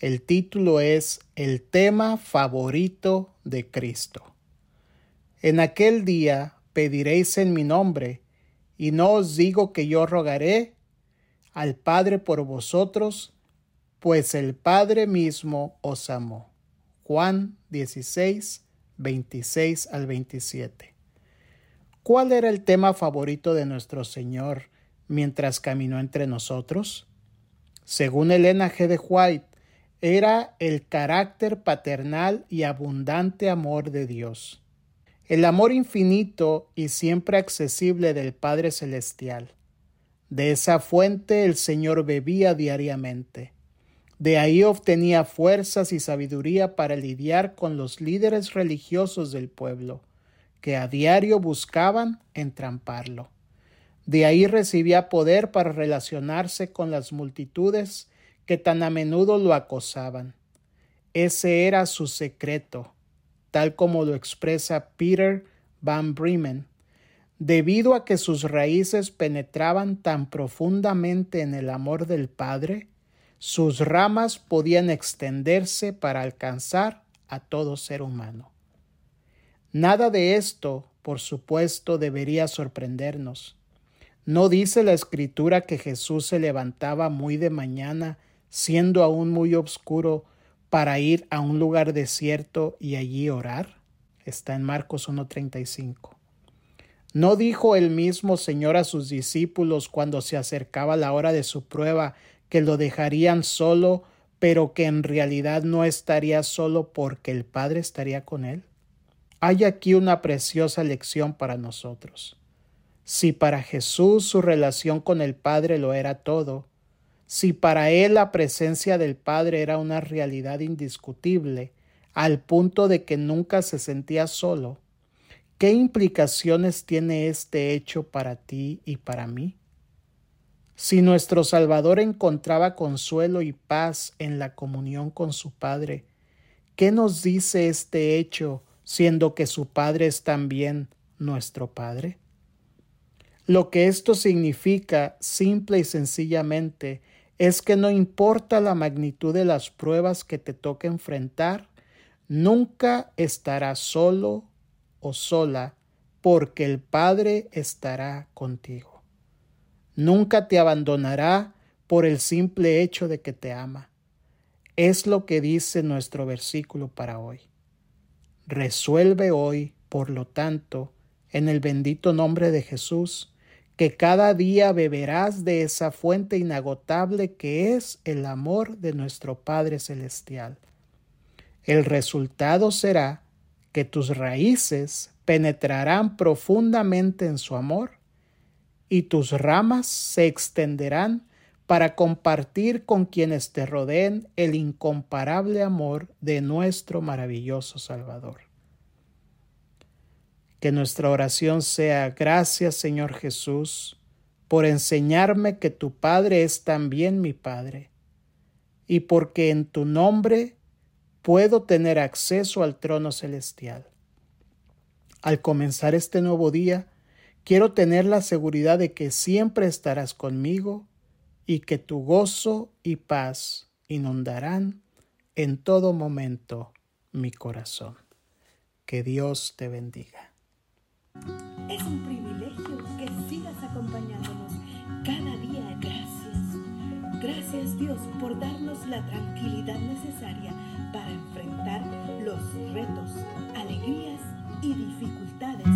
El título es El tema favorito de Cristo. En aquel día pediréis en mi nombre, y no os digo que yo rogaré al Padre por vosotros, pues el Padre mismo os amó. Juan 16, 26 al 27. ¿Cuál era el tema favorito de nuestro Señor mientras caminó entre nosotros? Según Elena G. de White, era el carácter paternal y abundante amor de Dios, el amor infinito y siempre accesible del Padre Celestial. De esa fuente el Señor bebía diariamente. De ahí obtenía fuerzas y sabiduría para lidiar con los líderes religiosos del pueblo, que a diario buscaban entramparlo. De ahí recibía poder para relacionarse con las multitudes que tan a menudo lo acosaban. Ese era su secreto, tal como lo expresa Peter Van Bremen. Debido a que sus raíces penetraban tan profundamente en el amor del Padre, sus ramas podían extenderse para alcanzar a todo ser humano. Nada de esto, por supuesto, debería sorprendernos. ¿No dice la Escritura que Jesús se levantaba muy de mañana siendo aún muy oscuro, para ir a un lugar desierto y allí orar? Está en Marcos 1.35. ¿No dijo el mismo Señor a sus discípulos cuando se acercaba la hora de su prueba que lo dejarían solo, pero que en realidad no estaría solo porque el Padre estaría con él? Hay aquí una preciosa lección para nosotros. Si para Jesús su relación con el Padre lo era todo, si para él la presencia del Padre era una realidad indiscutible, al punto de que nunca se sentía solo, ¿qué implicaciones tiene este hecho para ti y para mí? Si nuestro Salvador encontraba consuelo y paz en la comunión con su Padre, ¿qué nos dice este hecho siendo que su Padre es también nuestro Padre? Lo que esto significa, simple y sencillamente, es que no importa la magnitud de las pruebas que te toque enfrentar, nunca estarás solo o sola porque el Padre estará contigo. Nunca te abandonará por el simple hecho de que te ama. Es lo que dice nuestro versículo para hoy. Resuelve hoy, por lo tanto, en el bendito nombre de Jesús, que cada día beberás de esa fuente inagotable que es el amor de nuestro Padre Celestial. El resultado será que tus raíces penetrarán profundamente en su amor y tus ramas se extenderán para compartir con quienes te rodeen el incomparable amor de nuestro maravilloso Salvador. Que nuestra oración sea gracias Señor Jesús por enseñarme que tu Padre es también mi Padre y porque en tu nombre puedo tener acceso al trono celestial. Al comenzar este nuevo día, quiero tener la seguridad de que siempre estarás conmigo y que tu gozo y paz inundarán en todo momento mi corazón. Que Dios te bendiga. Es un privilegio que sigas acompañándonos cada día. Gracias. Gracias Dios por darnos la tranquilidad necesaria para enfrentar los retos, alegrías y dificultades